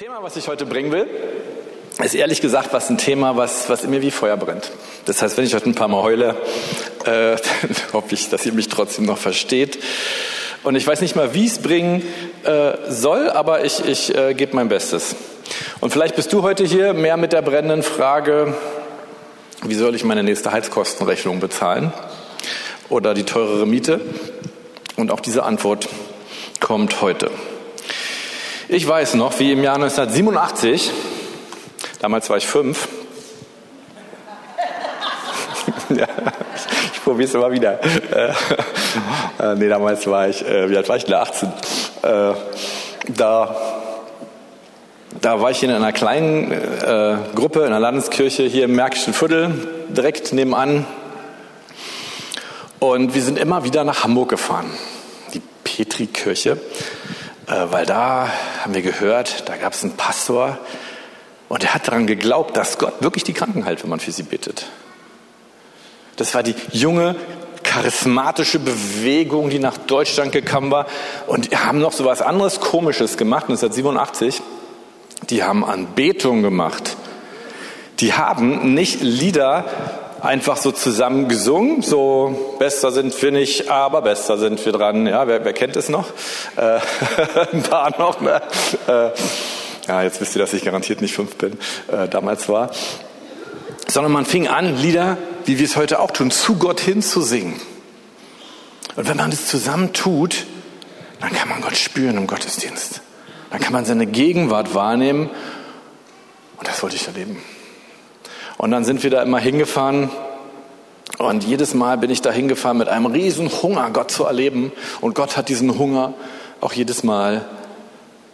Thema, was ich heute bringen will, ist ehrlich gesagt was ein Thema, was, was in mir wie Feuer brennt. Das heißt, wenn ich heute ein paar Mal heule, äh, hoffe ich, dass ihr mich trotzdem noch versteht. Und ich weiß nicht mal, wie ich es bringen äh, soll, aber ich, ich äh, gebe mein Bestes. Und vielleicht bist du heute hier mehr mit der brennenden Frage, wie soll ich meine nächste Heizkostenrechnung bezahlen? Oder die teurere Miete? Und auch diese Antwort kommt heute. Ich weiß noch, wie im Jahr 1987, damals war ich fünf, ja, ich probiere es immer wieder. Äh, äh, nee, damals war ich, äh, wie alt war ich? 18. Äh, da, da war ich in einer kleinen Gruppe in einer Landeskirche hier im Märkischen Viertel, direkt nebenan. Und wir sind immer wieder nach Hamburg gefahren. Die Petrikirche. Weil da haben wir gehört, da gab es einen Pastor und er hat daran geglaubt, dass Gott wirklich die Kranken heilt, wenn man für sie bittet. Das war die junge, charismatische Bewegung, die nach Deutschland gekommen war. Und haben noch so was anderes Komisches gemacht, 1987. Die haben Anbetung gemacht. Die haben nicht Lieder einfach so zusammen gesungen, so besser sind wir nicht, aber besser sind wir dran. Ja, wer, wer kennt es noch? Äh, ein paar noch. Ne? Äh, ja, jetzt wisst ihr, dass ich garantiert nicht fünf bin, äh, damals war. Sondern man fing an, Lieder, wie wir es heute auch tun, zu Gott hin zu singen. Und wenn man das zusammen tut, dann kann man Gott spüren im Gottesdienst. Dann kann man seine Gegenwart wahrnehmen. Und das wollte ich erleben. Und dann sind wir da immer hingefahren. Und jedes Mal bin ich da hingefahren mit einem riesen Hunger, Gott zu erleben. Und Gott hat diesen Hunger auch jedes Mal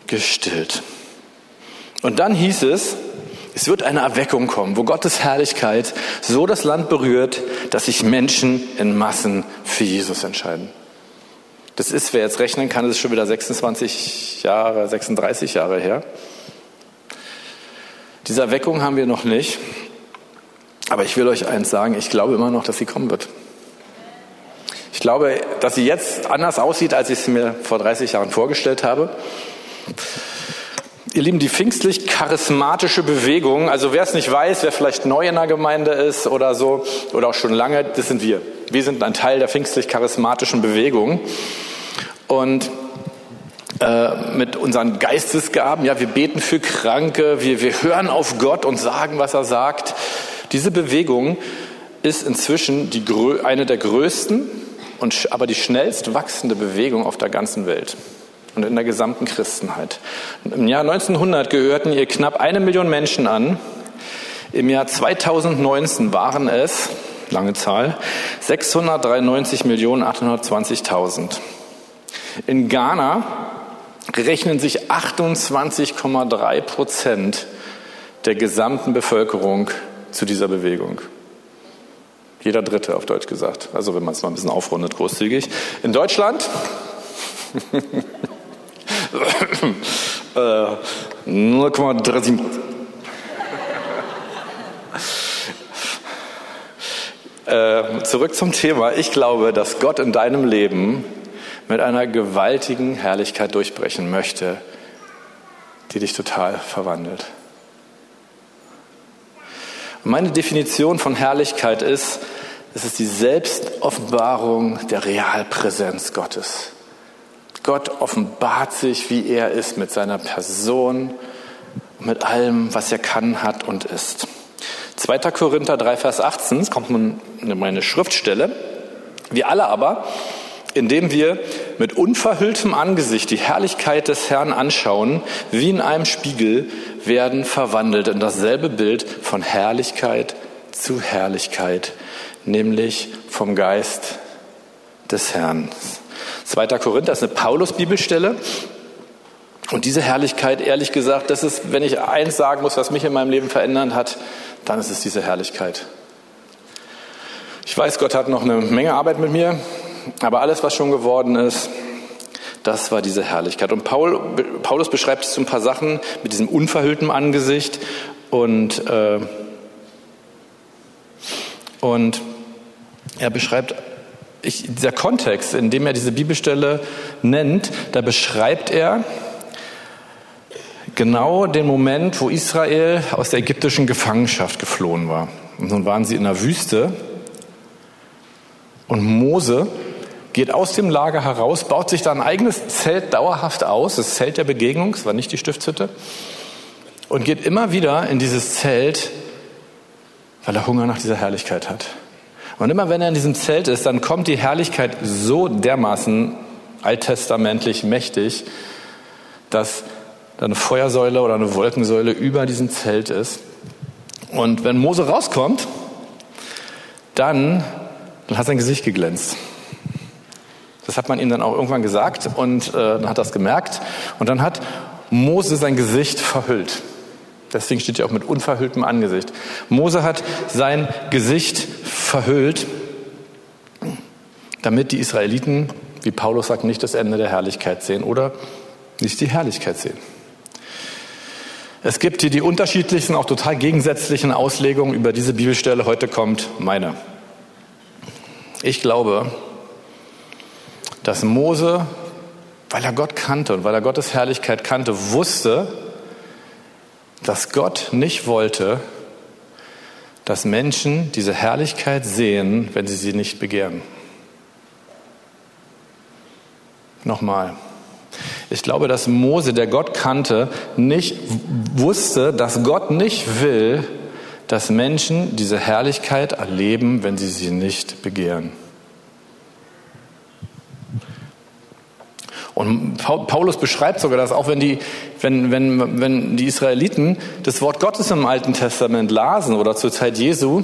gestillt. Und dann hieß es, es wird eine Erweckung kommen, wo Gottes Herrlichkeit so das Land berührt, dass sich Menschen in Massen für Jesus entscheiden. Das ist, wer jetzt rechnen kann, das ist schon wieder 26 Jahre, 36 Jahre her. Diese Erweckung haben wir noch nicht. Aber ich will euch eins sagen, ich glaube immer noch, dass sie kommen wird. Ich glaube, dass sie jetzt anders aussieht, als ich es mir vor 30 Jahren vorgestellt habe. Ihr Lieben, die pfingstlich charismatische Bewegung, also wer es nicht weiß, wer vielleicht neu in der Gemeinde ist oder so, oder auch schon lange, das sind wir. Wir sind ein Teil der pfingstlich charismatischen Bewegung. Und äh, mit unseren Geistesgaben, ja, wir beten für Kranke, wir, wir hören auf Gott und sagen, was er sagt. Diese Bewegung ist inzwischen die, eine der größten, und, aber die schnellst wachsende Bewegung auf der ganzen Welt und in der gesamten Christenheit. Im Jahr 1900 gehörten ihr knapp eine Million Menschen an. Im Jahr 2019 waren es, lange Zahl, 693.820.000. In Ghana rechnen sich 28,3 Prozent der gesamten Bevölkerung zu dieser Bewegung. Jeder Dritte auf Deutsch gesagt. Also wenn man es mal ein bisschen aufrundet, großzügig. In Deutschland äh, 0,37. Äh, zurück zum Thema. Ich glaube, dass Gott in deinem Leben mit einer gewaltigen Herrlichkeit durchbrechen möchte, die dich total verwandelt. Meine Definition von Herrlichkeit ist, es ist die Selbstoffenbarung der Realpräsenz Gottes. Gott offenbart sich, wie er ist, mit seiner Person, mit allem, was er kann, hat und ist. 2. Korinther 3, Vers 18, es kommt nun meine Schriftstelle. Wir alle aber, indem wir mit unverhülltem Angesicht die Herrlichkeit des Herrn anschauen, wie in einem Spiegel, werden verwandelt in dasselbe Bild von Herrlichkeit zu Herrlichkeit, nämlich vom Geist des Herrn. 2. Korinther ist eine Paulus-Bibelstelle. Und diese Herrlichkeit, ehrlich gesagt, das ist, wenn ich eins sagen muss, was mich in meinem Leben verändert hat, dann ist es diese Herrlichkeit. Ich weiß, Gott hat noch eine Menge Arbeit mit mir, aber alles, was schon geworden ist, das war diese Herrlichkeit. Und Paul, Paulus beschreibt so ein paar Sachen mit diesem unverhüllten Angesicht und, äh, und er beschreibt ich, dieser Kontext, in dem er diese Bibelstelle nennt, da beschreibt er genau den Moment, wo Israel aus der ägyptischen Gefangenschaft geflohen war. Und nun waren sie in der Wüste und Mose geht aus dem Lager heraus, baut sich da ein eigenes Zelt dauerhaft aus, das Zelt der Begegnung, es war nicht die Stiftshütte, und geht immer wieder in dieses Zelt, weil er Hunger nach dieser Herrlichkeit hat. Und immer wenn er in diesem Zelt ist, dann kommt die Herrlichkeit so dermaßen alttestamentlich mächtig, dass da eine Feuersäule oder eine Wolkensäule über diesem Zelt ist. Und wenn Mose rauskommt, dann, dann hat sein Gesicht geglänzt. Das hat man ihm dann auch irgendwann gesagt und äh, dann hat es gemerkt. Und dann hat Mose sein Gesicht verhüllt. Deswegen steht ja auch mit unverhülltem Angesicht. Mose hat sein Gesicht verhüllt, damit die Israeliten, wie Paulus sagt, nicht das Ende der Herrlichkeit sehen oder nicht die Herrlichkeit sehen. Es gibt hier die unterschiedlichsten, auch total gegensätzlichen Auslegungen über diese Bibelstelle. Heute kommt meine. Ich glaube, dass Mose, weil er Gott kannte und weil er Gottes Herrlichkeit kannte, wusste, dass Gott nicht wollte, dass Menschen diese Herrlichkeit sehen, wenn sie sie nicht begehren. Nochmal. Ich glaube, dass Mose, der Gott kannte, nicht wusste, dass Gott nicht will, dass Menschen diese Herrlichkeit erleben, wenn sie sie nicht begehren. Und Paulus beschreibt sogar das, auch wenn die, wenn, wenn, wenn die Israeliten das Wort Gottes im Alten Testament lasen oder zur Zeit Jesu,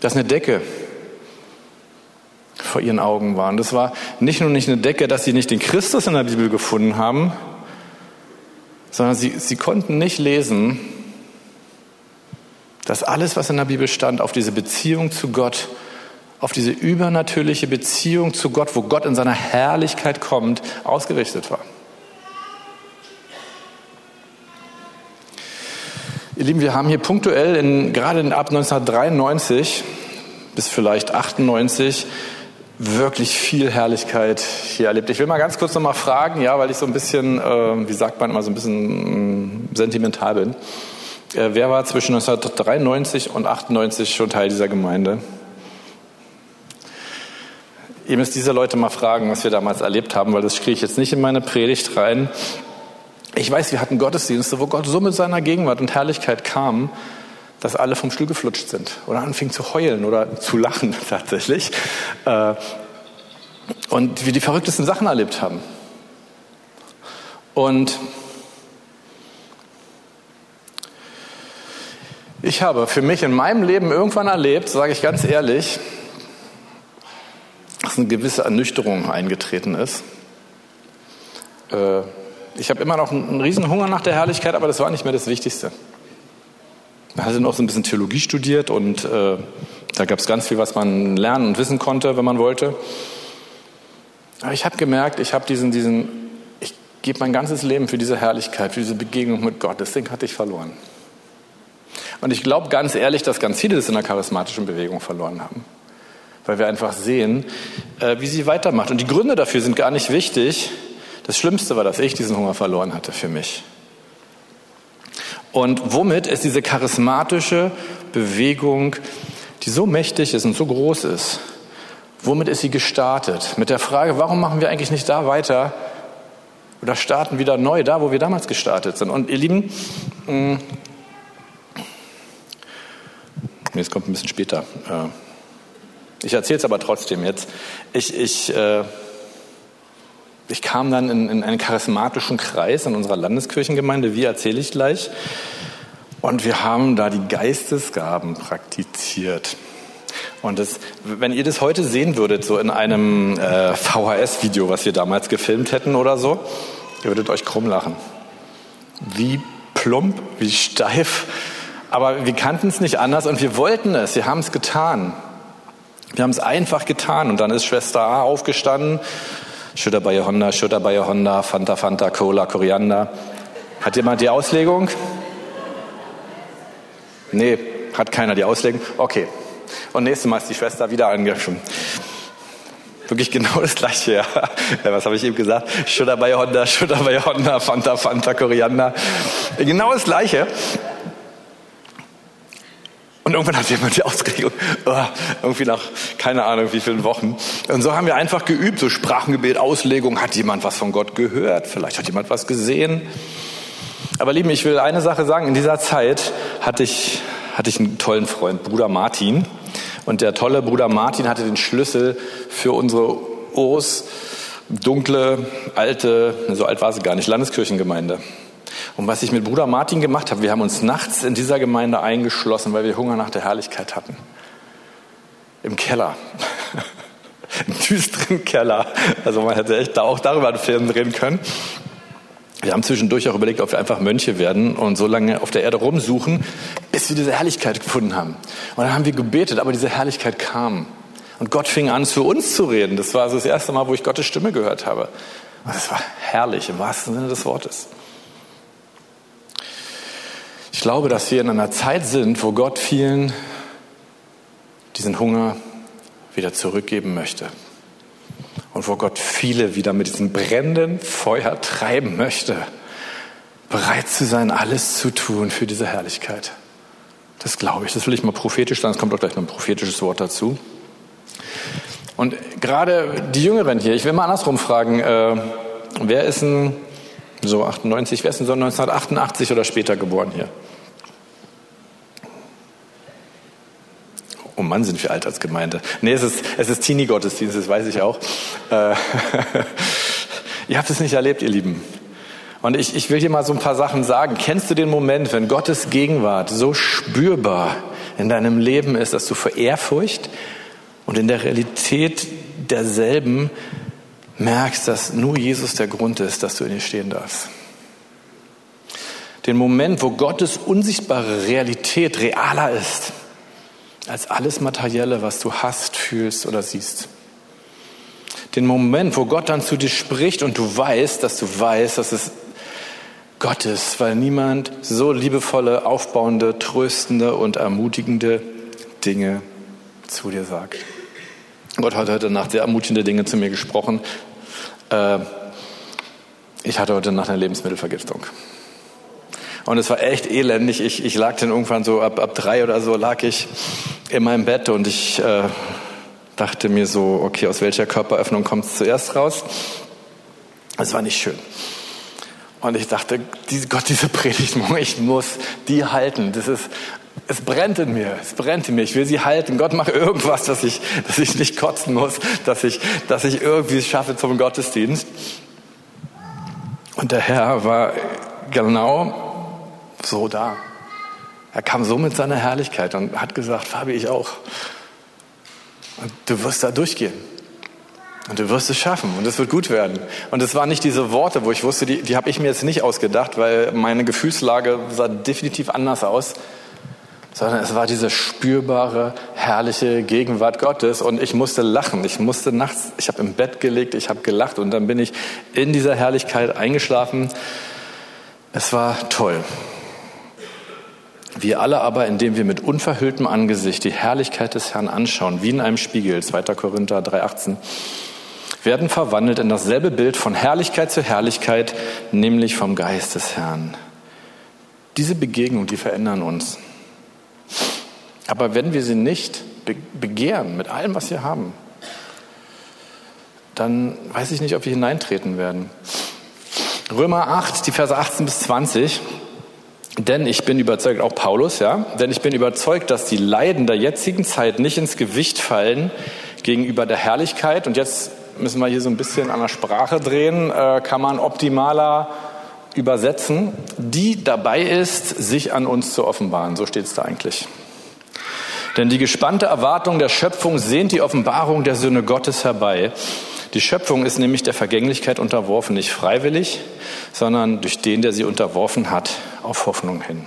dass eine Decke vor ihren Augen war. Und das war nicht nur nicht eine Decke, dass sie nicht den Christus in der Bibel gefunden haben, sondern sie, sie konnten nicht lesen, dass alles, was in der Bibel stand, auf diese Beziehung zu Gott, auf diese übernatürliche Beziehung zu Gott, wo Gott in seiner Herrlichkeit kommt, ausgerichtet war. Ihr Lieben, wir haben hier punktuell, in, gerade ab 1993 bis vielleicht 98, wirklich viel Herrlichkeit hier erlebt. Ich will mal ganz kurz noch mal fragen, ja, weil ich so ein bisschen, äh, wie sagt man immer, so ein bisschen äh, sentimental bin. Äh, wer war zwischen 1993 und 98 schon Teil dieser Gemeinde? Ihr müsst diese Leute mal fragen, was wir damals erlebt haben, weil das kriege ich jetzt nicht in meine Predigt rein. Ich weiß, wir hatten Gottesdienste, wo Gott so mit seiner Gegenwart und Herrlichkeit kam, dass alle vom Stuhl geflutscht sind oder anfingen zu heulen oder zu lachen tatsächlich. Äh, und wir die verrücktesten Sachen erlebt haben. Und ich habe für mich in meinem Leben irgendwann erlebt, sage ich ganz ehrlich, eine gewisse Ernüchterung eingetreten ist. Äh, ich habe immer noch einen riesen Hunger nach der Herrlichkeit, aber das war nicht mehr das Wichtigste. Ich hatte noch so ein bisschen Theologie studiert und äh, da gab es ganz viel, was man lernen und wissen konnte, wenn man wollte. Aber ich habe gemerkt, ich habe diesen, diesen, ich gebe mein ganzes Leben für diese Herrlichkeit, für diese Begegnung mit Gott. Das Ding hatte ich verloren. Und ich glaube ganz ehrlich, dass ganz viele das in der charismatischen Bewegung verloren haben. Weil wir einfach sehen, äh, wie sie weitermacht. Und die Gründe dafür sind gar nicht wichtig. Das Schlimmste war, dass ich diesen Hunger verloren hatte für mich. Und womit ist diese charismatische Bewegung, die so mächtig ist und so groß ist, womit ist sie gestartet? Mit der Frage, warum machen wir eigentlich nicht da weiter oder starten wieder neu da, wo wir damals gestartet sind? Und ihr Lieben, mh, nee, es kommt ein bisschen später. Äh, ich erzähle es aber trotzdem jetzt. Ich, ich äh, ich kam dann in, in einen charismatischen Kreis in unserer Landeskirchengemeinde, wie erzähle ich gleich. Und wir haben da die Geistesgaben praktiziert. Und das, wenn ihr das heute sehen würdet, so in einem äh, VHS-Video, was wir damals gefilmt hätten oder so, ihr würdet euch krumm lachen. Wie plump, wie steif. Aber wir kannten es nicht anders und wir wollten es. Wir haben es getan. Wir haben es einfach getan. Und dann ist Schwester A aufgestanden Schütter bei Honda, Schütter bei Honda, Fanta, Fanta, Cola, Koriander. Hat jemand die Auslegung? Nee, hat keiner die Auslegung? Okay. Und nächstes Mal ist die Schwester wieder angeschoben. Wirklich genau das gleiche, ja. ja was habe ich eben gesagt? Schutter bei Honda, Schutter bei Honda, Fanta, Fanta, Koriander. Genau das gleiche. Und irgendwann hat jemand die Ausregung, oh, irgendwie nach keine Ahnung wie vielen Wochen. Und so haben wir einfach geübt, so Sprachengebet, Auslegung. Hat jemand was von Gott gehört? Vielleicht hat jemand was gesehen. Aber Lieben, ich will eine Sache sagen. In dieser Zeit hatte ich, hatte ich einen tollen Freund, Bruder Martin. Und der tolle Bruder Martin hatte den Schlüssel für unsere Urs dunkle, alte, so alt war sie gar nicht, Landeskirchengemeinde. Und was ich mit Bruder Martin gemacht habe, wir haben uns nachts in dieser Gemeinde eingeschlossen, weil wir Hunger nach der Herrlichkeit hatten. Im Keller. Im düsteren Keller. Also man hätte echt auch darüber einen Film drehen können. Wir haben zwischendurch auch überlegt, ob wir einfach Mönche werden und so lange auf der Erde rumsuchen, bis wir diese Herrlichkeit gefunden haben. Und dann haben wir gebetet, aber diese Herrlichkeit kam. Und Gott fing an, zu uns zu reden. Das war also das erste Mal, wo ich Gottes Stimme gehört habe. Und das war herrlich im wahrsten Sinne des Wortes. Ich glaube, dass wir in einer Zeit sind, wo Gott vielen diesen Hunger wieder zurückgeben möchte und wo Gott viele wieder mit diesem brennenden Feuer treiben möchte, bereit zu sein, alles zu tun für diese Herrlichkeit. Das glaube ich. Das will ich mal prophetisch sagen. Es kommt auch gleich noch ein prophetisches Wort dazu. Und gerade die Jüngeren hier, ich will mal andersrum fragen, äh, wer ist denn so 98, wer ist denn so 1988 oder später geboren hier? Oh Mann, sind wir alt als Gemeinde. Nee, es ist, es ist Teenie-Gottesdienst, das weiß ich auch. Äh, ihr habt es nicht erlebt, ihr Lieben. Und ich, ich will dir mal so ein paar Sachen sagen. Kennst du den Moment, wenn Gottes Gegenwart so spürbar in deinem Leben ist, dass du vor Ehrfurcht und in der Realität derselben merkst, dass nur Jesus der Grund ist, dass du in ihr stehen darfst? Den Moment, wo Gottes unsichtbare Realität realer ist als alles Materielle, was du hast, fühlst oder siehst. Den Moment, wo Gott dann zu dir spricht und du weißt, dass du weißt, dass es Gott ist, weil niemand so liebevolle, aufbauende, tröstende und ermutigende Dinge zu dir sagt. Gott hat heute Nacht sehr ermutigende Dinge zu mir gesprochen. Äh, ich hatte heute Nacht eine Lebensmittelvergiftung. Und es war echt elendig. Ich, ich lag dann irgendwann so ab, ab drei oder so lag ich in meinem Bett und ich äh, dachte mir so, okay, aus welcher Körperöffnung kommt es zuerst raus? Es war nicht schön. Und ich dachte, die, Gott, diese Predigt, ich muss die halten. Das ist, es brennt in mir, es brennt in mir. Ich will sie halten. Gott, mach irgendwas, dass ich, dass ich nicht kotzen muss, dass ich, dass ich irgendwie es schaffe zum Gottesdienst. Und der Herr war genau so da. Er kam so mit seiner Herrlichkeit und hat gesagt, Fabi, ich auch. Und du wirst da durchgehen. Und du wirst es schaffen und es wird gut werden. Und es waren nicht diese Worte, wo ich wusste, die, die habe ich mir jetzt nicht ausgedacht, weil meine Gefühlslage sah definitiv anders aus, sondern es war diese spürbare, herrliche Gegenwart Gottes und ich musste lachen. Ich musste nachts, ich habe im Bett gelegt, ich habe gelacht und dann bin ich in dieser Herrlichkeit eingeschlafen. Es war toll. Wir alle aber, indem wir mit unverhülltem Angesicht die Herrlichkeit des Herrn anschauen, wie in einem Spiegel, 2. Korinther 3,18, werden verwandelt in dasselbe Bild von Herrlichkeit zu Herrlichkeit, nämlich vom Geist des Herrn. Diese Begegnung, die verändern uns. Aber wenn wir sie nicht begehren mit allem, was wir haben, dann weiß ich nicht, ob wir hineintreten werden. Römer 8, die Verse 18 bis 20. Denn ich bin überzeugt, auch Paulus, ja, denn ich bin überzeugt, dass die Leiden der jetzigen Zeit nicht ins Gewicht fallen gegenüber der Herrlichkeit. Und jetzt müssen wir hier so ein bisschen an der Sprache drehen, äh, kann man optimaler übersetzen, die dabei ist, sich an uns zu offenbaren. So steht es da eigentlich. Denn die gespannte Erwartung der Schöpfung sehnt die Offenbarung der Söhne Gottes herbei. Die Schöpfung ist nämlich der Vergänglichkeit unterworfen, nicht freiwillig, sondern durch den, der sie unterworfen hat, auf Hoffnung hin.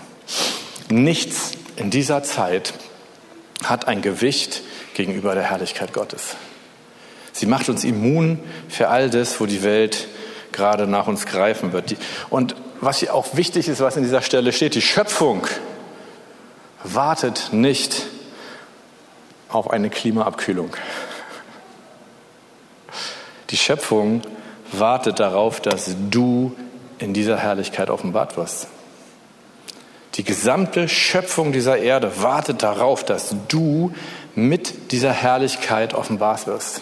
Nichts in dieser Zeit hat ein Gewicht gegenüber der Herrlichkeit Gottes. Sie macht uns immun für all das, wo die Welt gerade nach uns greifen wird. Und was hier auch wichtig ist, was in dieser Stelle steht, die Schöpfung wartet nicht auf eine Klimaabkühlung. Die Schöpfung wartet darauf, dass du in dieser Herrlichkeit offenbart wirst. Die gesamte Schöpfung dieser Erde wartet darauf, dass du mit dieser Herrlichkeit offenbart wirst.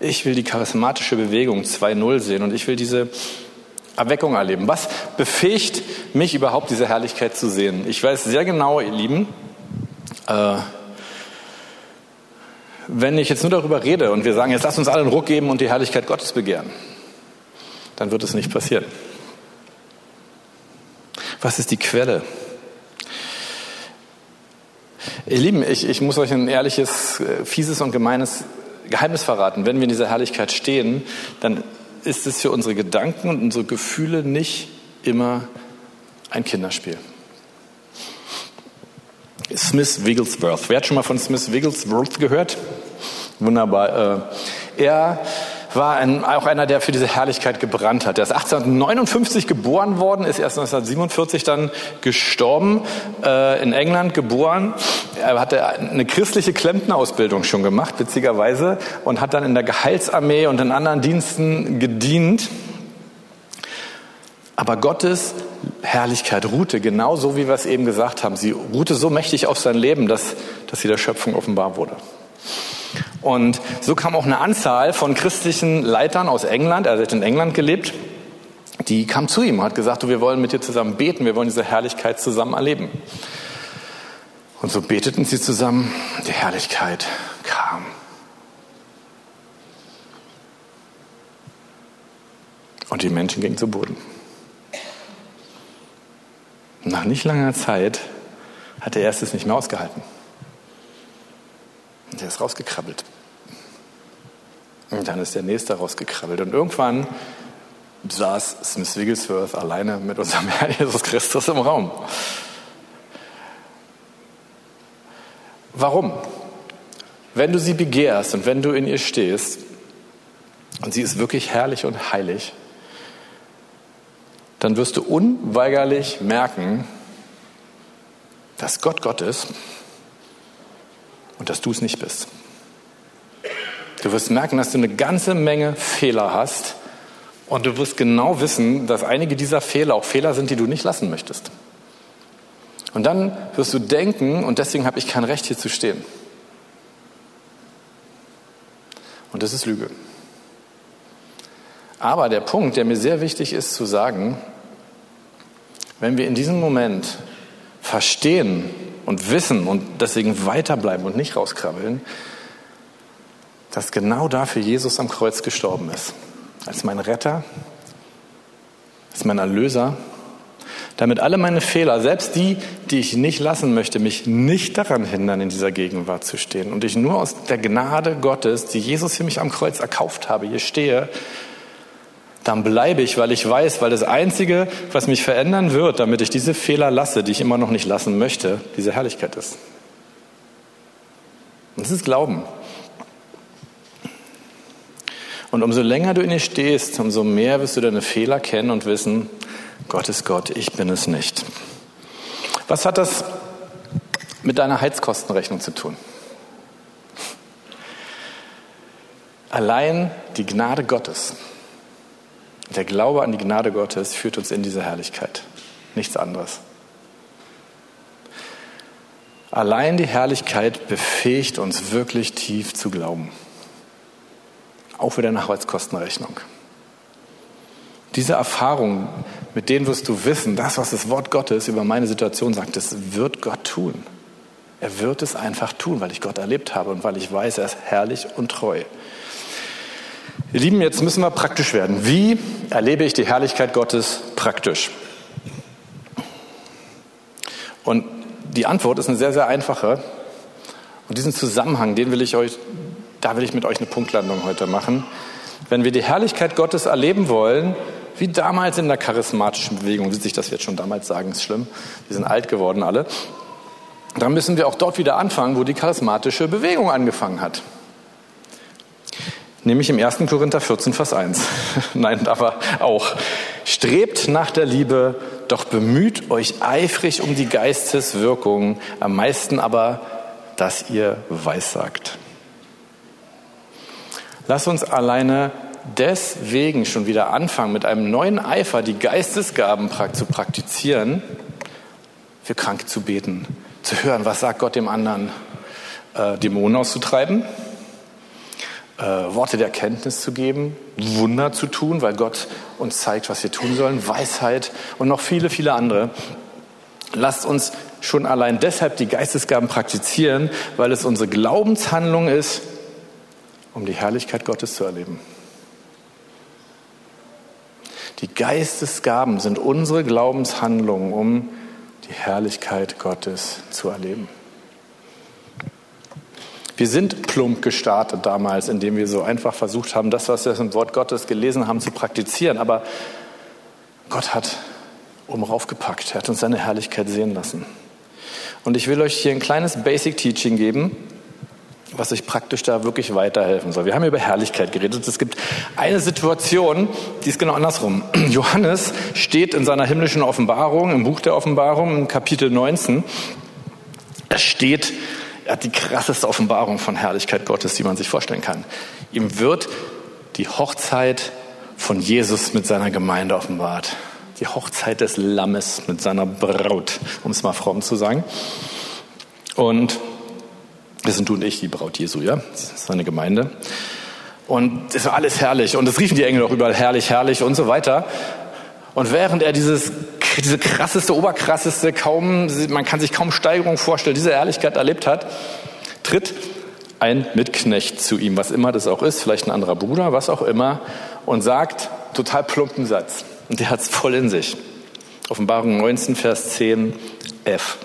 Ich will die charismatische Bewegung 2.0 sehen und ich will diese Erweckung erleben. Was befähigt mich überhaupt, diese Herrlichkeit zu sehen? Ich weiß sehr genau, ihr Lieben, äh, wenn ich jetzt nur darüber rede und wir sagen, jetzt lass uns alle einen Ruck geben und die Herrlichkeit Gottes begehren, dann wird es nicht passieren. Was ist die Quelle? Ihr Lieben, ich, ich muss euch ein ehrliches, äh, fieses und gemeines Geheimnis verraten. Wenn wir in dieser Herrlichkeit stehen, dann ist es für unsere Gedanken und unsere Gefühle nicht immer ein Kinderspiel. Smith Wigglesworth. Wer hat schon mal von Smith Wigglesworth gehört? Wunderbar. Äh, er war ein, auch einer, der für diese Herrlichkeit gebrannt hat. Er ist 1859 geboren worden, ist erst 1947 dann gestorben, äh, in England geboren. Er hatte eine christliche Klempnerausbildung schon gemacht, witzigerweise, und hat dann in der Geheilsarmee und in anderen Diensten gedient. Aber Gottes Herrlichkeit ruhte genauso, wie wir es eben gesagt haben. Sie ruhte so mächtig auf sein Leben, dass, dass sie der Schöpfung offenbar wurde. Und so kam auch eine Anzahl von christlichen Leitern aus England, er hat in England gelebt, die kam zu ihm und hat gesagt, wir wollen mit dir zusammen beten, wir wollen diese Herrlichkeit zusammen erleben. Und so beteten sie zusammen, die Herrlichkeit kam. Und die Menschen gingen zu Boden. Nach nicht langer Zeit hat er erst es nicht mehr ausgehalten. Und er ist rausgekrabbelt. Und dann ist der nächste rausgekrabbelt. Und irgendwann saß Smith Wigglesworth alleine mit unserem Herrn Jesus Christus im Raum. Warum? Wenn du sie begehrst und wenn du in ihr stehst, und sie ist wirklich herrlich und heilig, dann wirst du unweigerlich merken, dass Gott Gott ist und dass du es nicht bist. Du wirst merken, dass du eine ganze Menge Fehler hast und du wirst genau wissen, dass einige dieser Fehler auch Fehler sind, die du nicht lassen möchtest. Und dann wirst du denken, und deswegen habe ich kein Recht hier zu stehen. Und das ist Lüge. Aber der Punkt, der mir sehr wichtig ist zu sagen, wenn wir in diesem Moment verstehen und wissen und deswegen weiterbleiben und nicht rauskrabbeln, dass genau dafür Jesus am Kreuz gestorben ist. Als mein Retter, als mein Erlöser, damit alle meine Fehler, selbst die, die ich nicht lassen möchte, mich nicht daran hindern, in dieser Gegenwart zu stehen. Und ich nur aus der Gnade Gottes, die Jesus für mich am Kreuz erkauft habe, hier stehe, dann bleibe ich, weil ich weiß, weil das Einzige, was mich verändern wird, damit ich diese Fehler lasse, die ich immer noch nicht lassen möchte, diese Herrlichkeit ist. Und das ist Glauben. Und umso länger du in ihr stehst, umso mehr wirst du deine Fehler kennen und wissen, Gott ist Gott, ich bin es nicht. Was hat das mit deiner Heizkostenrechnung zu tun? Allein die Gnade Gottes, der Glaube an die Gnade Gottes führt uns in diese Herrlichkeit. Nichts anderes. Allein die Herrlichkeit befähigt uns wirklich tief zu glauben auch wieder eine Arbeitskostenrechnung. Diese Erfahrungen, mit denen wirst du wissen, das, was das Wort Gottes über meine Situation sagt, das wird Gott tun. Er wird es einfach tun, weil ich Gott erlebt habe und weil ich weiß, er ist herrlich und treu. Ihr Lieben, jetzt müssen wir praktisch werden. Wie erlebe ich die Herrlichkeit Gottes praktisch? Und die Antwort ist eine sehr, sehr einfache. Und diesen Zusammenhang, den will ich euch da will ich mit euch eine Punktlandung heute machen. Wenn wir die Herrlichkeit Gottes erleben wollen, wie damals in der charismatischen Bewegung, wie sich das jetzt schon damals sagen, ist schlimm, wir sind alt geworden alle, dann müssen wir auch dort wieder anfangen, wo die charismatische Bewegung angefangen hat. Nämlich im 1. Korinther 14, Vers 1. Nein, aber auch. Strebt nach der Liebe, doch bemüht euch eifrig um die Geisteswirkung, am meisten aber, dass ihr weissagt. Lass uns alleine deswegen schon wieder anfangen, mit einem neuen Eifer die Geistesgaben zu praktizieren, für Kranke zu beten, zu hören, was sagt Gott dem anderen, äh, Dämonen auszutreiben, äh, Worte der Erkenntnis zu geben, Wunder zu tun, weil Gott uns zeigt, was wir tun sollen, Weisheit und noch viele, viele andere. Lasst uns schon allein deshalb die Geistesgaben praktizieren, weil es unsere Glaubenshandlung ist, um die Herrlichkeit Gottes zu erleben. Die Geistesgaben sind unsere Glaubenshandlungen, um die Herrlichkeit Gottes zu erleben. Wir sind plump gestartet damals, indem wir so einfach versucht haben, das, was wir im Wort Gottes gelesen haben, zu praktizieren. Aber Gott hat oben raufgepackt. Er hat uns seine Herrlichkeit sehen lassen. Und ich will euch hier ein kleines Basic Teaching geben, was euch praktisch da wirklich weiterhelfen soll. Wir haben über Herrlichkeit geredet. Es gibt eine Situation, die ist genau andersrum. Johannes steht in seiner himmlischen Offenbarung, im Buch der Offenbarung, im Kapitel 19. Er steht er hat die krasseste Offenbarung von Herrlichkeit Gottes, die man sich vorstellen kann. Ihm wird die Hochzeit von Jesus mit seiner Gemeinde offenbart. Die Hochzeit des Lammes mit seiner Braut, um es mal fromm zu sagen. Und das sind du und ich, die Braut Jesu, ja? Das ist seine Gemeinde. Und es war alles herrlich. Und es riefen die Engel auch überall herrlich, herrlich und so weiter. Und während er dieses diese krasseste, oberkrasseste, kaum, man kann sich kaum Steigerung vorstellen, diese Ehrlichkeit erlebt hat, tritt ein Mitknecht zu ihm, was immer das auch ist, vielleicht ein anderer Bruder, was auch immer, und sagt total plumpen Satz. Und der hat es voll in sich. Offenbarung 19, Vers 10, F.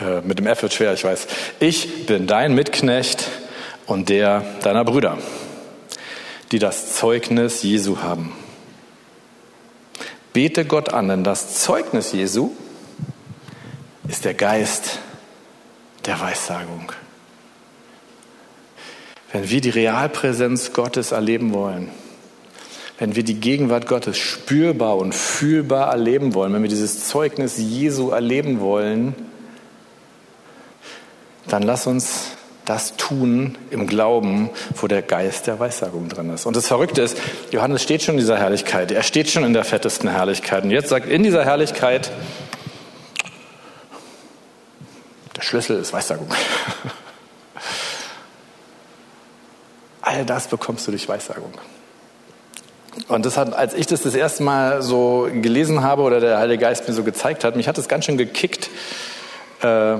Äh, mit dem F wird schwer, ich weiß. Ich bin dein Mitknecht und der deiner Brüder die das Zeugnis Jesu haben. Bete Gott an, denn das Zeugnis Jesu ist der Geist der Weissagung. Wenn wir die Realpräsenz Gottes erleben wollen, wenn wir die Gegenwart Gottes spürbar und fühlbar erleben wollen, wenn wir dieses Zeugnis Jesu erleben wollen, dann lass uns das tun im Glauben, wo der Geist der Weissagung drin ist. Und das Verrückte ist, Johannes steht schon in dieser Herrlichkeit. Er steht schon in der fettesten Herrlichkeit. Und jetzt sagt in dieser Herrlichkeit, der Schlüssel ist Weissagung. All das bekommst du durch Weissagung. Und das hat, als ich das das erste Mal so gelesen habe oder der Heilige Geist mir so gezeigt hat, mich hat es ganz schön gekickt, äh,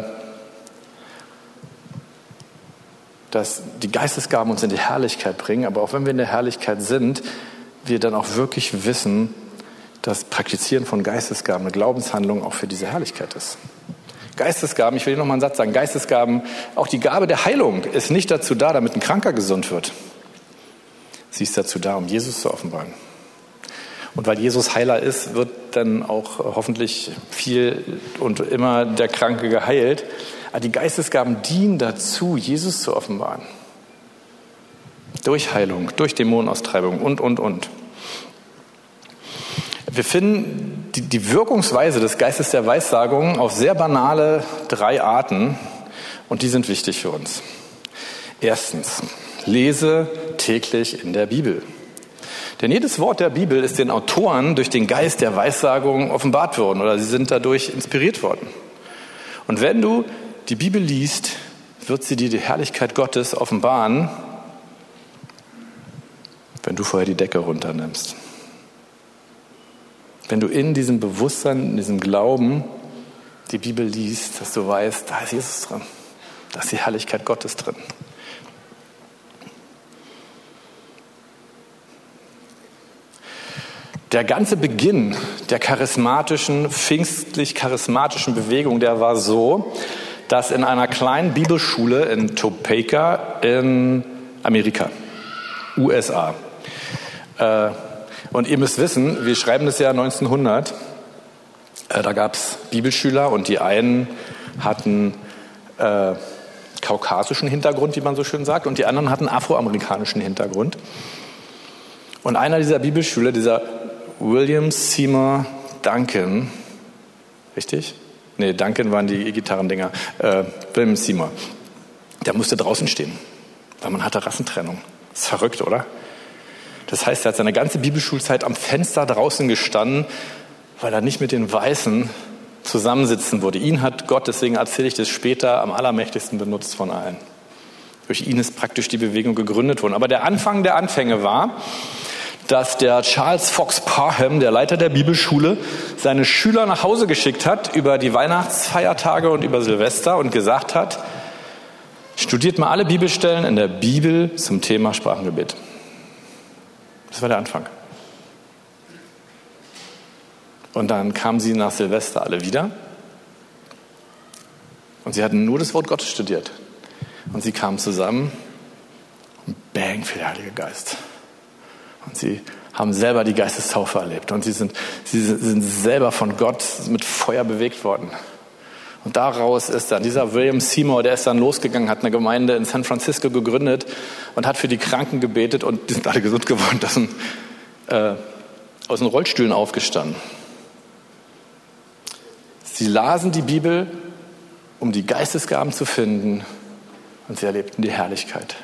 dass die Geistesgaben uns in die Herrlichkeit bringen, aber auch wenn wir in der Herrlichkeit sind, wir dann auch wirklich wissen, dass Praktizieren von Geistesgaben eine Glaubenshandlung auch für diese Herrlichkeit ist. Geistesgaben, ich will hier nochmal einen Satz sagen, Geistesgaben, auch die Gabe der Heilung ist nicht dazu da, damit ein Kranker gesund wird. Sie ist dazu da, um Jesus zu offenbaren. Und weil Jesus Heiler ist, wird dann auch hoffentlich viel und immer der Kranke geheilt. Aber die Geistesgaben dienen dazu, Jesus zu offenbaren. Durch Heilung, durch Dämonenaustreibung und, und, und. Wir finden die, die Wirkungsweise des Geistes der Weissagung auf sehr banale drei Arten und die sind wichtig für uns. Erstens, lese täglich in der Bibel. Denn jedes Wort der Bibel ist den Autoren durch den Geist der Weissagung offenbart worden oder sie sind dadurch inspiriert worden. Und wenn du die Bibel liest, wird sie dir die Herrlichkeit Gottes offenbaren, wenn du vorher die Decke runternimmst. Wenn du in diesem Bewusstsein, in diesem Glauben die Bibel liest, dass du weißt, da ist Jesus drin, da ist die Herrlichkeit Gottes drin. Der ganze Beginn der charismatischen, pfingstlich-charismatischen Bewegung, der war so, dass in einer kleinen Bibelschule in Topeka in Amerika, USA. Äh, und ihr müsst wissen, wir schreiben das Jahr 1900. Äh, da gab es Bibelschüler und die einen hatten äh, kaukasischen Hintergrund, wie man so schön sagt, und die anderen hatten afroamerikanischen Hintergrund. Und einer dieser Bibelschüler, dieser William Seymour Duncan, richtig? Nee, Duncan waren die E-Gitarrendinger, äh, William Seymour. Der musste draußen stehen, weil man hatte Rassentrennung. Das ist verrückt, oder? Das heißt, er hat seine ganze Bibelschulzeit am Fenster draußen gestanden, weil er nicht mit den Weißen zusammensitzen würde. Ihn hat Gott, deswegen erzähle ich das später, am allermächtigsten benutzt von allen. Durch ihn ist praktisch die Bewegung gegründet worden. Aber der Anfang der Anfänge war, dass der Charles Fox Parham, der Leiter der Bibelschule, seine Schüler nach Hause geschickt hat über die Weihnachtsfeiertage und über Silvester und gesagt hat, studiert mal alle Bibelstellen in der Bibel zum Thema Sprachengebet. Das war der Anfang. Und dann kamen sie nach Silvester alle wieder. Und sie hatten nur das Wort Gottes studiert. Und sie kamen zusammen und bang für der Heilige Geist. Und sie haben selber die Geistestaufe erlebt. Und sie sind, sie sind selber von Gott mit Feuer bewegt worden. Und daraus ist dann dieser William Seymour, der ist dann losgegangen, hat eine Gemeinde in San Francisco gegründet und hat für die Kranken gebetet und die sind alle gesund geworden, das sind, äh, aus den Rollstühlen aufgestanden. Sie lasen die Bibel, um die Geistesgaben zu finden und sie erlebten die Herrlichkeit.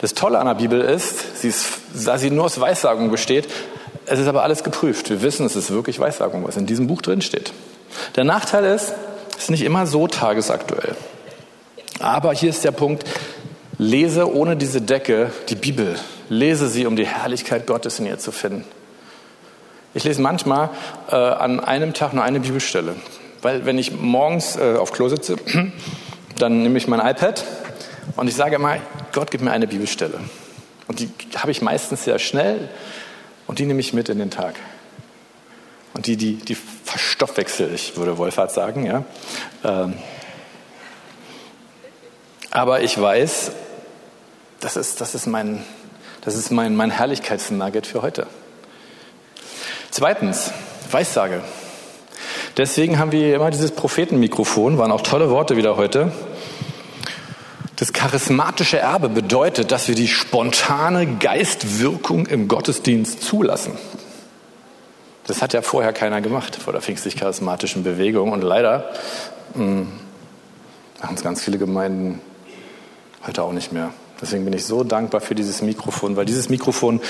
Das Tolle an der Bibel ist, sie ist, da sie nur aus Weissagung besteht, es ist aber alles geprüft. Wir wissen, es ist wirklich Weissagung, was in diesem Buch drin steht. Der Nachteil ist, es ist nicht immer so tagesaktuell. Aber hier ist der Punkt, lese ohne diese Decke die Bibel. Lese sie, um die Herrlichkeit Gottes in ihr zu finden. Ich lese manchmal äh, an einem Tag nur eine Bibelstelle. Weil wenn ich morgens äh, auf Klo sitze, dann nehme ich mein iPad und ich sage immer, Gott gibt mir eine Bibelstelle. Und die habe ich meistens sehr schnell und die nehme ich mit in den Tag. Und die, die, die verstoffwechsel ich, würde Wolfhard sagen. Ja. Ähm, aber ich weiß, das ist, das ist, mein, das ist mein, mein Herrlichkeitsnugget für heute. Zweitens, Weissage. Deswegen haben wir immer dieses Prophetenmikrofon, waren auch tolle Worte wieder heute. Das charismatische Erbe bedeutet, dass wir die spontane Geistwirkung im Gottesdienst zulassen. Das hat ja vorher keiner gemacht vor der pfingstlich-charismatischen Bewegung und leider hm, machen es ganz viele Gemeinden heute auch nicht mehr. Deswegen bin ich so dankbar für dieses Mikrofon, weil dieses Mikrofon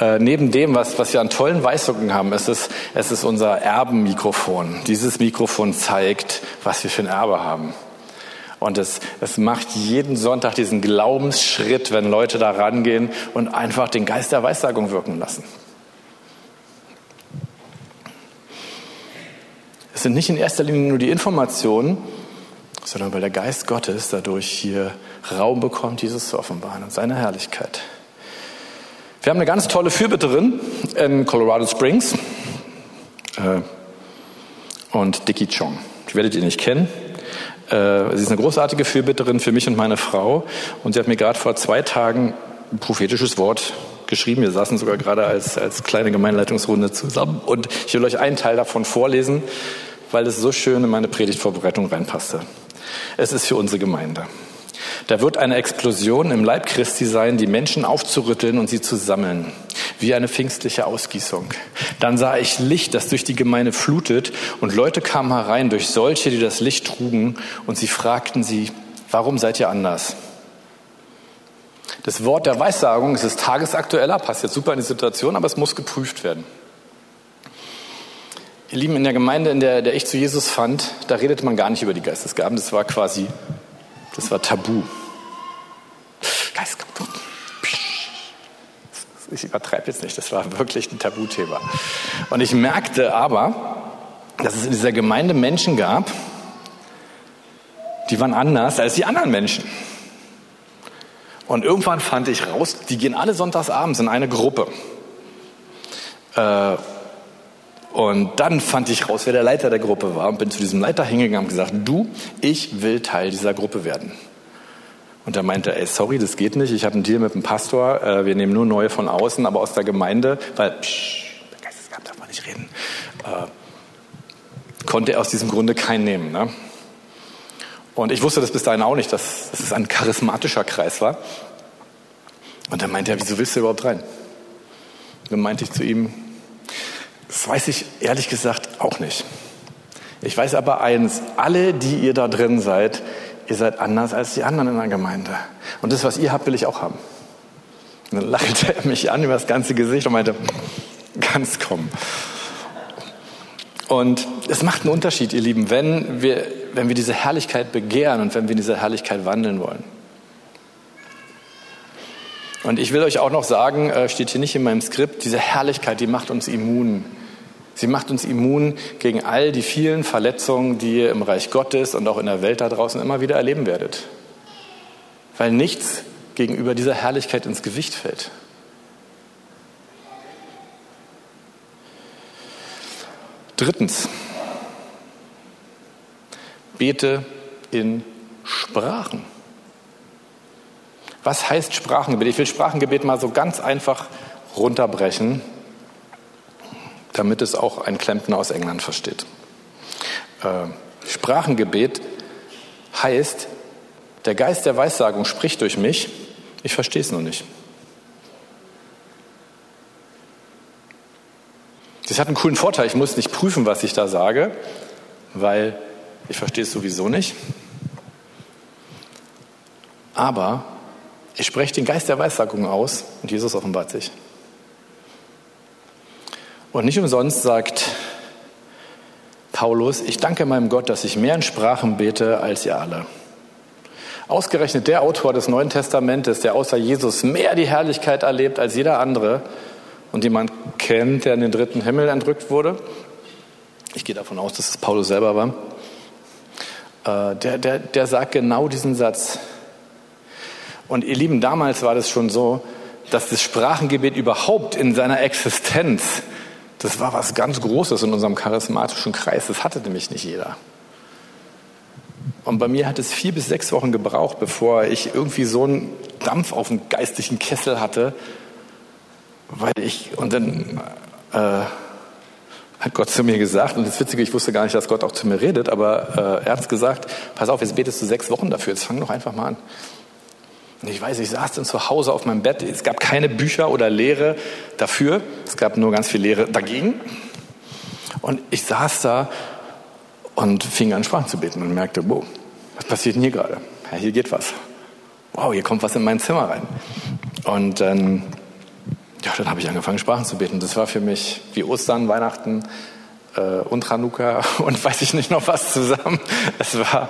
äh, neben dem, was, was wir an tollen Weisungen haben, es ist, es ist unser Erbenmikrofon. Dieses Mikrofon zeigt, was wir für ein Erbe haben. Und es, es macht jeden Sonntag diesen Glaubensschritt, wenn Leute da rangehen und einfach den Geist der Weissagung wirken lassen. Es sind nicht in erster Linie nur die Informationen, sondern weil der Geist Gottes dadurch hier Raum bekommt, Jesus zu offenbaren und seine Herrlichkeit. Wir haben eine ganz tolle Fürbitterin in Colorado Springs äh, und Dickie Chong. Die werdet ihr nicht kennen. Äh, sie ist eine großartige Fürbitterin für mich und meine Frau und sie hat mir gerade vor zwei Tagen ein prophetisches Wort geschrieben. Wir saßen sogar gerade als, als kleine Gemeinleitungsrunde zusammen und ich will euch einen Teil davon vorlesen, weil es so schön in meine Predigtvorbereitung reinpasste. Es ist für unsere Gemeinde. Da wird eine Explosion im Leib Christi sein, die Menschen aufzurütteln und sie zu sammeln, wie eine pfingstliche Ausgießung. Dann sah ich Licht, das durch die Gemeinde flutet, und Leute kamen herein durch solche, die das Licht trugen, und sie fragten sie, warum seid ihr anders? Das Wort der Weissagung es ist tagesaktueller, passt jetzt super in die Situation, aber es muss geprüft werden. Ihr Lieben, in der Gemeinde, in der, der ich zu Jesus fand, da redet man gar nicht über die Geistesgaben. Das war quasi, das war tabu. Geistesgaben. Ich übertreibe jetzt nicht, das war wirklich ein Tabuthema. Und ich merkte aber, dass es in dieser Gemeinde Menschen gab, die waren anders als die anderen Menschen. Und irgendwann fand ich raus, die gehen alle sonntagsabends in eine Gruppe. Äh, und dann fand ich raus, wer der Leiter der Gruppe war und bin zu diesem Leiter hingegangen und gesagt, du, ich will Teil dieser Gruppe werden. Und er meinte, ey, sorry, das geht nicht. Ich habe einen Deal mit dem Pastor. Äh, wir nehmen nur neue von außen, aber aus der Gemeinde, weil, psch, der Geistesgabe darf man nicht reden, äh, konnte er aus diesem Grunde keinen nehmen. Ne? Und ich wusste das bis dahin auch nicht, dass, dass es ein charismatischer Kreis war. Und er meinte, ja, wieso willst du überhaupt rein? dann meinte ich zu ihm, Das weiß ich ehrlich gesagt auch nicht. Ich weiß aber eins, alle, die ihr da drin seid, ihr seid anders als die anderen in der Gemeinde. Und das, was ihr habt, will ich auch haben. Und dann lachte er mich an über das ganze Gesicht und meinte, ganz komm. Und es macht einen Unterschied, ihr Lieben, wenn wir, wenn wir diese Herrlichkeit begehren und wenn wir in dieser Herrlichkeit wandeln wollen. Und ich will euch auch noch sagen, äh, steht hier nicht in meinem Skript, diese Herrlichkeit, die macht uns immun. Sie macht uns immun gegen all die vielen Verletzungen, die ihr im Reich Gottes und auch in der Welt da draußen immer wieder erleben werdet. Weil nichts gegenüber dieser Herrlichkeit ins Gewicht fällt. Drittens, bete in Sprachen. Was heißt Sprachengebet? Ich will Sprachengebet mal so ganz einfach runterbrechen, damit es auch ein Klempner aus England versteht. Äh, Sprachengebet heißt, der Geist der Weissagung spricht durch mich, ich verstehe es nur nicht. Das hat einen coolen Vorteil. Ich muss nicht prüfen, was ich da sage, weil ich verstehe es sowieso nicht. Aber ich spreche den Geist der Weissagung aus und Jesus offenbart sich. Und nicht umsonst sagt Paulus, ich danke meinem Gott, dass ich mehr in Sprachen bete als ihr alle. Ausgerechnet der Autor des Neuen Testamentes, der außer Jesus mehr die Herrlichkeit erlebt als jeder andere, und jemand kennt, der in den dritten Himmel entrückt wurde. Ich gehe davon aus, dass es Paulus selber war. Äh, der, der, der sagt genau diesen Satz. Und ihr Lieben, damals war das schon so, dass das Sprachengebet überhaupt in seiner Existenz, das war was ganz Großes in unserem charismatischen Kreis. Das hatte nämlich nicht jeder. Und bei mir hat es vier bis sechs Wochen gebraucht, bevor ich irgendwie so einen Dampf auf dem geistlichen Kessel hatte, weil ich, und dann äh, hat Gott zu mir gesagt, und das Witzige, ich wusste gar nicht, dass Gott auch zu mir redet, aber äh, er hat gesagt, pass auf, jetzt betest du sechs Wochen dafür, jetzt fang doch einfach mal an. Ich weiß, ich saß dann zu Hause auf meinem Bett, es gab keine Bücher oder Lehre dafür, es gab nur ganz viel Lehre dagegen. Und ich saß da und fing an, Sprachen zu beten und merkte, wow, was passiert denn hier gerade? Ja, hier geht was. Wow, hier kommt was in mein Zimmer rein. Und dann ja, dann habe ich angefangen, Sprachen zu beten. Das war für mich wie Ostern, Weihnachten und Hanukkah und weiß ich nicht noch was zusammen. Es war,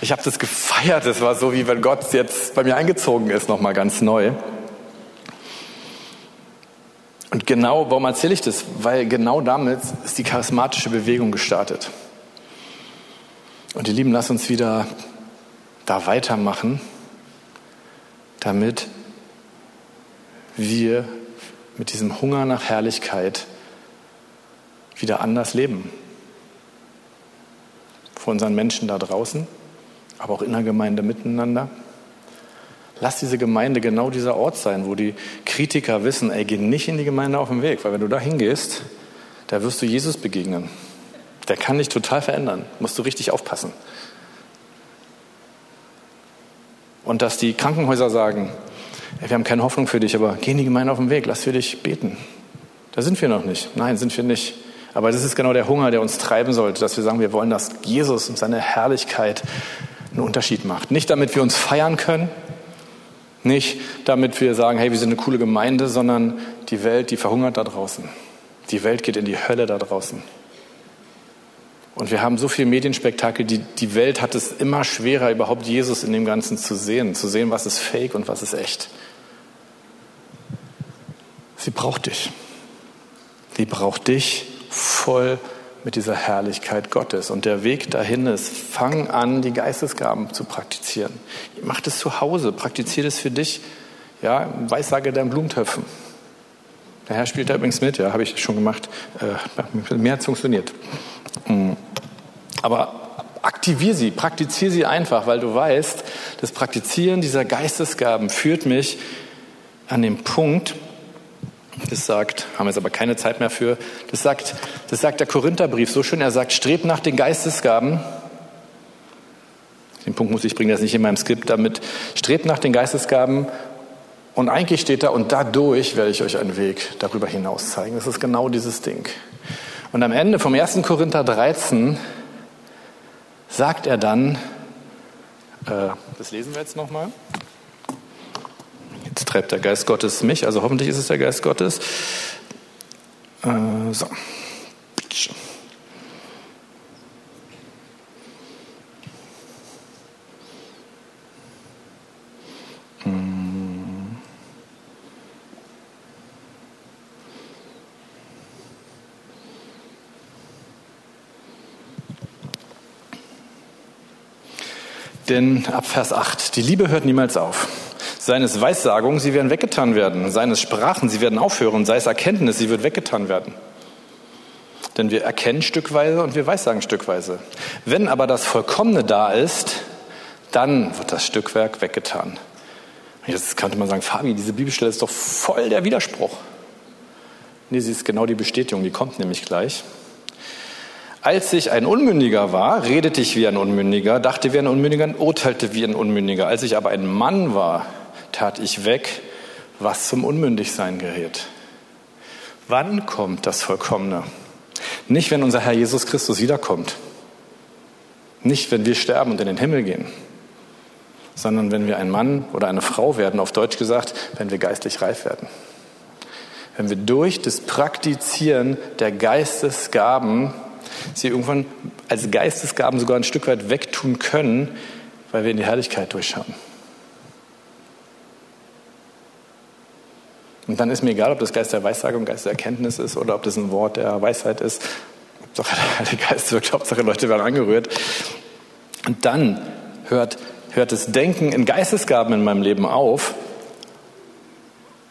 ich habe das gefeiert. Es war so, wie wenn Gott jetzt bei mir eingezogen ist, nochmal ganz neu. Und genau, warum erzähle ich das? Weil genau damit ist die charismatische Bewegung gestartet. Und ihr Lieben, lasst uns wieder da weitermachen, damit wir mit diesem Hunger nach Herrlichkeit wieder anders leben. Vor unseren Menschen da draußen, aber auch in der Gemeinde miteinander. Lass diese Gemeinde genau dieser Ort sein, wo die Kritiker wissen, ey, geh nicht in die Gemeinde auf den Weg, weil wenn du da hingehst, da wirst du Jesus begegnen. Der kann dich total verändern. Musst du richtig aufpassen. Und dass die Krankenhäuser sagen, wir haben keine Hoffnung für dich, aber geh in die Gemeinde auf den Weg, lass für dich beten. Da sind wir noch nicht. Nein, sind wir nicht. Aber das ist genau der Hunger, der uns treiben sollte, dass wir sagen, wir wollen, dass Jesus und seine Herrlichkeit einen Unterschied macht. Nicht damit wir uns feiern können, nicht damit wir sagen, hey, wir sind eine coole Gemeinde, sondern die Welt, die verhungert da draußen. Die Welt geht in die Hölle da draußen. Und wir haben so viel Medienspektakel, die, die Welt hat es immer schwerer, überhaupt Jesus in dem Ganzen zu sehen, zu sehen, was ist fake und was ist echt. Sie braucht dich. Sie braucht dich voll mit dieser Herrlichkeit Gottes. Und der Weg dahin ist, fang an, die Geistesgaben zu praktizieren. Mach das zu Hause, praktiziere das für dich. Ja, Weissage deinen Blumentöpfen. Der Herr spielt da übrigens mit, ja, habe ich schon gemacht. Äh, mehr hat funktioniert. Mm. Aber aktiviere sie, praktiziere sie einfach, weil du weißt, das Praktizieren dieser Geistesgaben führt mich an den Punkt, das sagt, haben wir jetzt aber keine Zeit mehr für, das sagt, das sagt der Korintherbrief so schön, er sagt, strebt nach den Geistesgaben, den Punkt muss ich bringen, das nicht in meinem Skript damit, strebt nach den Geistesgaben und eigentlich steht da, und dadurch werde ich euch einen Weg darüber hinaus zeigen. Das ist genau dieses Ding. Und am Ende vom 1. Korinther 13 sagt er dann, äh, das lesen wir jetzt nochmal. Treibt der Geist Gottes mich, also hoffentlich ist es der Geist Gottes. Äh, so. Denn ab Vers 8, die Liebe hört niemals auf. Seines Weissagung, sie werden weggetan werden. Seines Sprachen, sie werden aufhören. Sei es Erkenntnis, sie wird weggetan werden. Denn wir erkennen stückweise und wir weissagen stückweise. Wenn aber das Vollkommene da ist, dann wird das Stückwerk weggetan. Jetzt könnte man sagen, Fabi, diese Bibelstelle ist doch voll der Widerspruch. Nee, sie ist genau die Bestätigung, die kommt nämlich gleich. Als ich ein Unmündiger war, redete ich wie ein Unmündiger, dachte wie ein Unmündiger und urteilte wie ein Unmündiger. Als ich aber ein Mann war, tat ich weg, was zum Unmündigsein gerät. Wann kommt das Vollkommene? Nicht, wenn unser Herr Jesus Christus wiederkommt. Nicht, wenn wir sterben und in den Himmel gehen. Sondern wenn wir ein Mann oder eine Frau werden, auf Deutsch gesagt, wenn wir geistlich reif werden. Wenn wir durch das Praktizieren der Geistesgaben sie irgendwann als Geistesgaben sogar ein Stück weit wegtun können, weil wir in die Herrlichkeit durchschauen. Und dann ist mir egal, ob das Geist der Weissagung, Geist der Erkenntnis ist oder ob das ein Wort der Weisheit ist. Hauptsache der Geist wirkt, Hauptsache Leute werden angerührt. Und dann hört, hört das Denken in Geistesgaben in meinem Leben auf,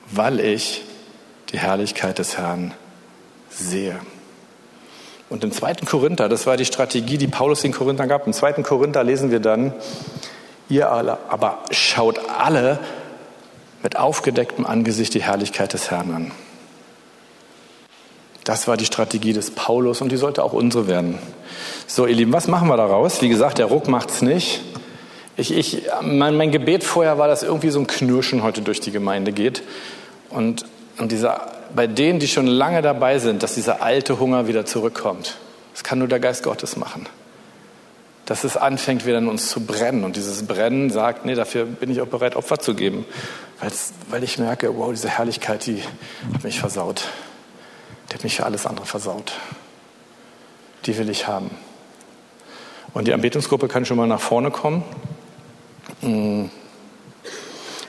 weil ich die Herrlichkeit des Herrn sehe. Und im zweiten Korinther, das war die Strategie, die Paulus in Korinther gab, im zweiten Korinther lesen wir dann, ihr alle, aber schaut alle mit aufgedecktem Angesicht die Herrlichkeit des Herrn an. Das war die Strategie des Paulus und die sollte auch unsere werden. So, ihr Lieben, was machen wir daraus? Wie gesagt, der Ruck macht's nicht. Ich, ich, mein, mein Gebet vorher war, dass irgendwie so ein Knirschen heute durch die Gemeinde geht. Und, und dieser bei denen, die schon lange dabei sind, dass dieser alte Hunger wieder zurückkommt. Das kann nur der Geist Gottes machen. Dass es anfängt, wieder in uns zu brennen. Und dieses Brennen sagt, nee, dafür bin ich auch bereit, Opfer zu geben. weil ich merke, wow, diese Herrlichkeit, die hat mich versaut. Die hat mich für alles andere versaut. Die will ich haben. Und die Anbetungsgruppe kann schon mal nach vorne kommen. Hm.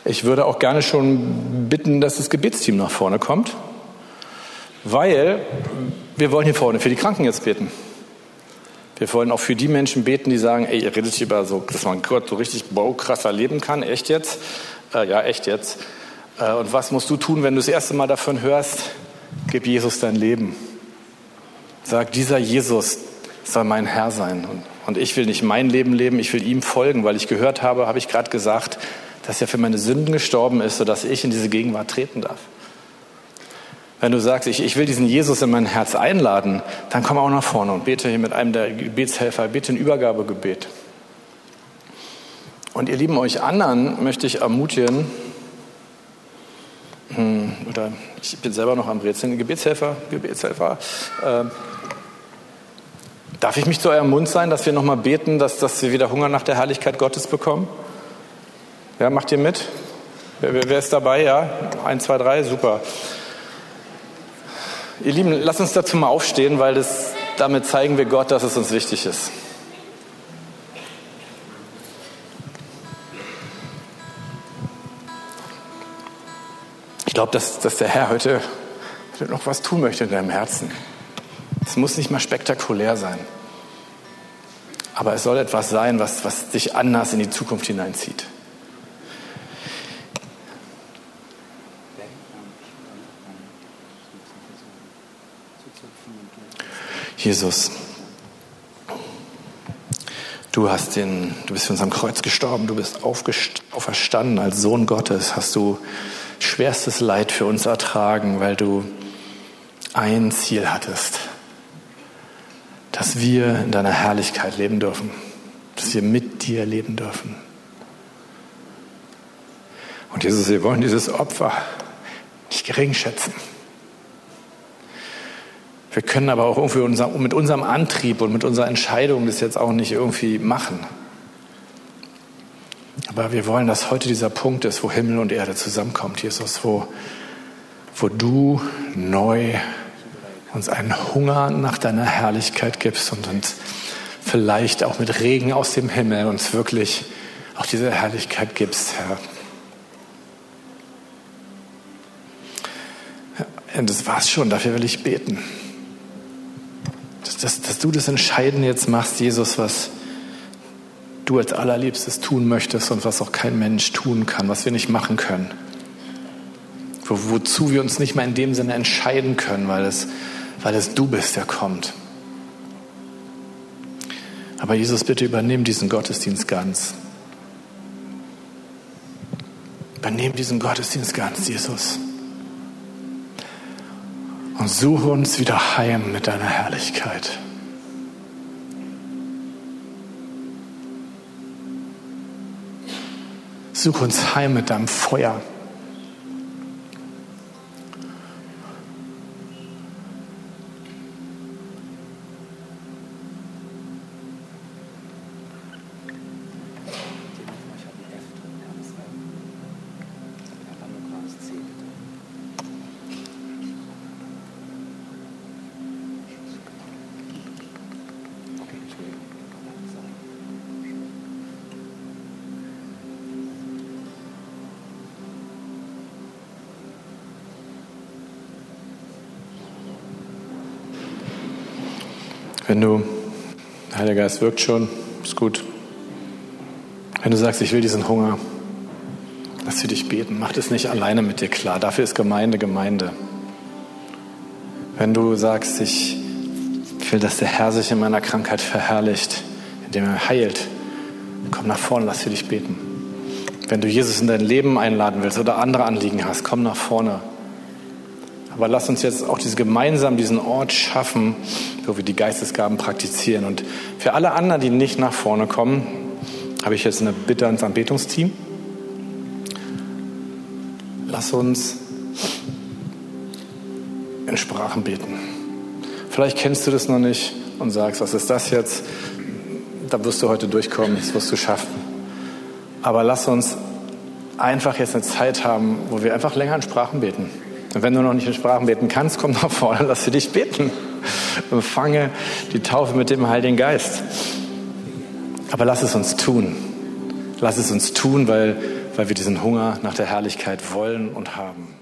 Ich würde auch gerne schon bitten, dass das Gebetsteam nach vorne kommt. Weil wir wollen hier vorne für die Kranken jetzt beten. Wir wollen auch für die Menschen beten, die sagen, ey, ihr redet über so, dass man Gott so richtig baukrass erleben kann. Echt jetzt? Äh, ja, echt jetzt. Äh, und was musst du tun, wenn du das erste Mal davon hörst? Gib Jesus dein Leben. Sag, dieser Jesus soll mein Herr sein. Und, und ich will nicht mein Leben leben, ich will ihm folgen, weil ich gehört habe, habe ich gerade gesagt, dass er für meine Sünden gestorben ist, sodass ich in diese Gegenwart treten darf. Wenn du sagst, ich, ich will diesen Jesus in mein Herz einladen, dann komm auch nach vorne und bete hier mit einem der Gebetshelfer, bitte ein Übergabegebet. Und ihr Lieben, euch anderen möchte ich ermutigen, hm, oder ich bin selber noch am Rätseln, Gebetshelfer, Gebetshelfer, äh, darf ich mich zu eurem Mund sein, dass wir nochmal beten, dass, dass wir wieder Hunger nach der Herrlichkeit Gottes bekommen? Ja, macht ihr mit? Wer, wer ist dabei? Ja, eins, zwei, drei, super. Ihr Lieben, lasst uns dazu mal aufstehen, weil das, damit zeigen wir Gott, dass es uns wichtig ist. Ich glaube, dass, dass der Herr heute noch was tun möchte in deinem Herzen. Es muss nicht mal spektakulär sein. Aber es soll etwas sein, was, was dich anders in die Zukunft hineinzieht. Jesus, du hast den, du bist für uns am Kreuz gestorben, du bist auferstanden als Sohn Gottes, hast du schwerstes Leid für uns ertragen, weil du ein Ziel hattest, dass wir in deiner Herrlichkeit leben dürfen, dass wir mit dir leben dürfen. Und Jesus, wir wollen dieses Opfer nicht gering schätzen. Wir können aber auch irgendwie unser, mit unserem Antrieb und mit unserer Entscheidung das jetzt auch nicht irgendwie machen. Aber wir wollen, dass heute dieser Punkt ist, wo Himmel und Erde zusammenkommt, Jesus, wo, wo du neu uns einen Hunger nach deiner Herrlichkeit gibst und uns vielleicht auch mit Regen aus dem Himmel uns wirklich auch diese Herrlichkeit gibst, Herr. Und das war's schon, dafür will ich beten. Dass, dass, dass du das Entscheidende jetzt machst, Jesus, was du als allerliebstes tun möchtest und was auch kein Mensch tun kann, was wir nicht machen können. Wo, wozu wir uns nicht mal in dem Sinne entscheiden können, weil es, weil es du bist, der kommt. Aber Jesus, bitte übernimm diesen Gottesdienst ganz. Übernimm diesen Gottesdienst ganz, Jesus. Und suche uns wieder heim mit deiner Herrlichkeit. Suche uns heim mit deinem Feuer. Wenn du, der Heilige Geist wirkt schon, ist gut. Wenn du sagst, ich will diesen Hunger, lass sie dich beten. Mach das nicht alleine mit dir klar. Dafür ist Gemeinde Gemeinde. Wenn du sagst, ich will, dass der Herr sich in meiner Krankheit verherrlicht, indem er heilt, komm nach vorne, lass sie dich beten. Wenn du Jesus in dein Leben einladen willst oder andere Anliegen hast, komm nach vorne. Aber lass uns jetzt auch diese, gemeinsam diesen Ort schaffen, wo wir die Geistesgaben praktizieren. Und für alle anderen, die nicht nach vorne kommen, habe ich jetzt eine Bitte ans Anbetungsteam. Lass uns in Sprachen beten. Vielleicht kennst du das noch nicht und sagst, was ist das jetzt? Da wirst du heute durchkommen, das wirst du schaffen. Aber lass uns einfach jetzt eine Zeit haben, wo wir einfach länger in Sprachen beten. Und wenn du noch nicht in Sprachen beten kannst, komm nach vorne, lass sie dich beten. Empfange die Taufe mit dem Heiligen Geist. Aber lass es uns tun. Lass es uns tun, weil, weil wir diesen Hunger nach der Herrlichkeit wollen und haben.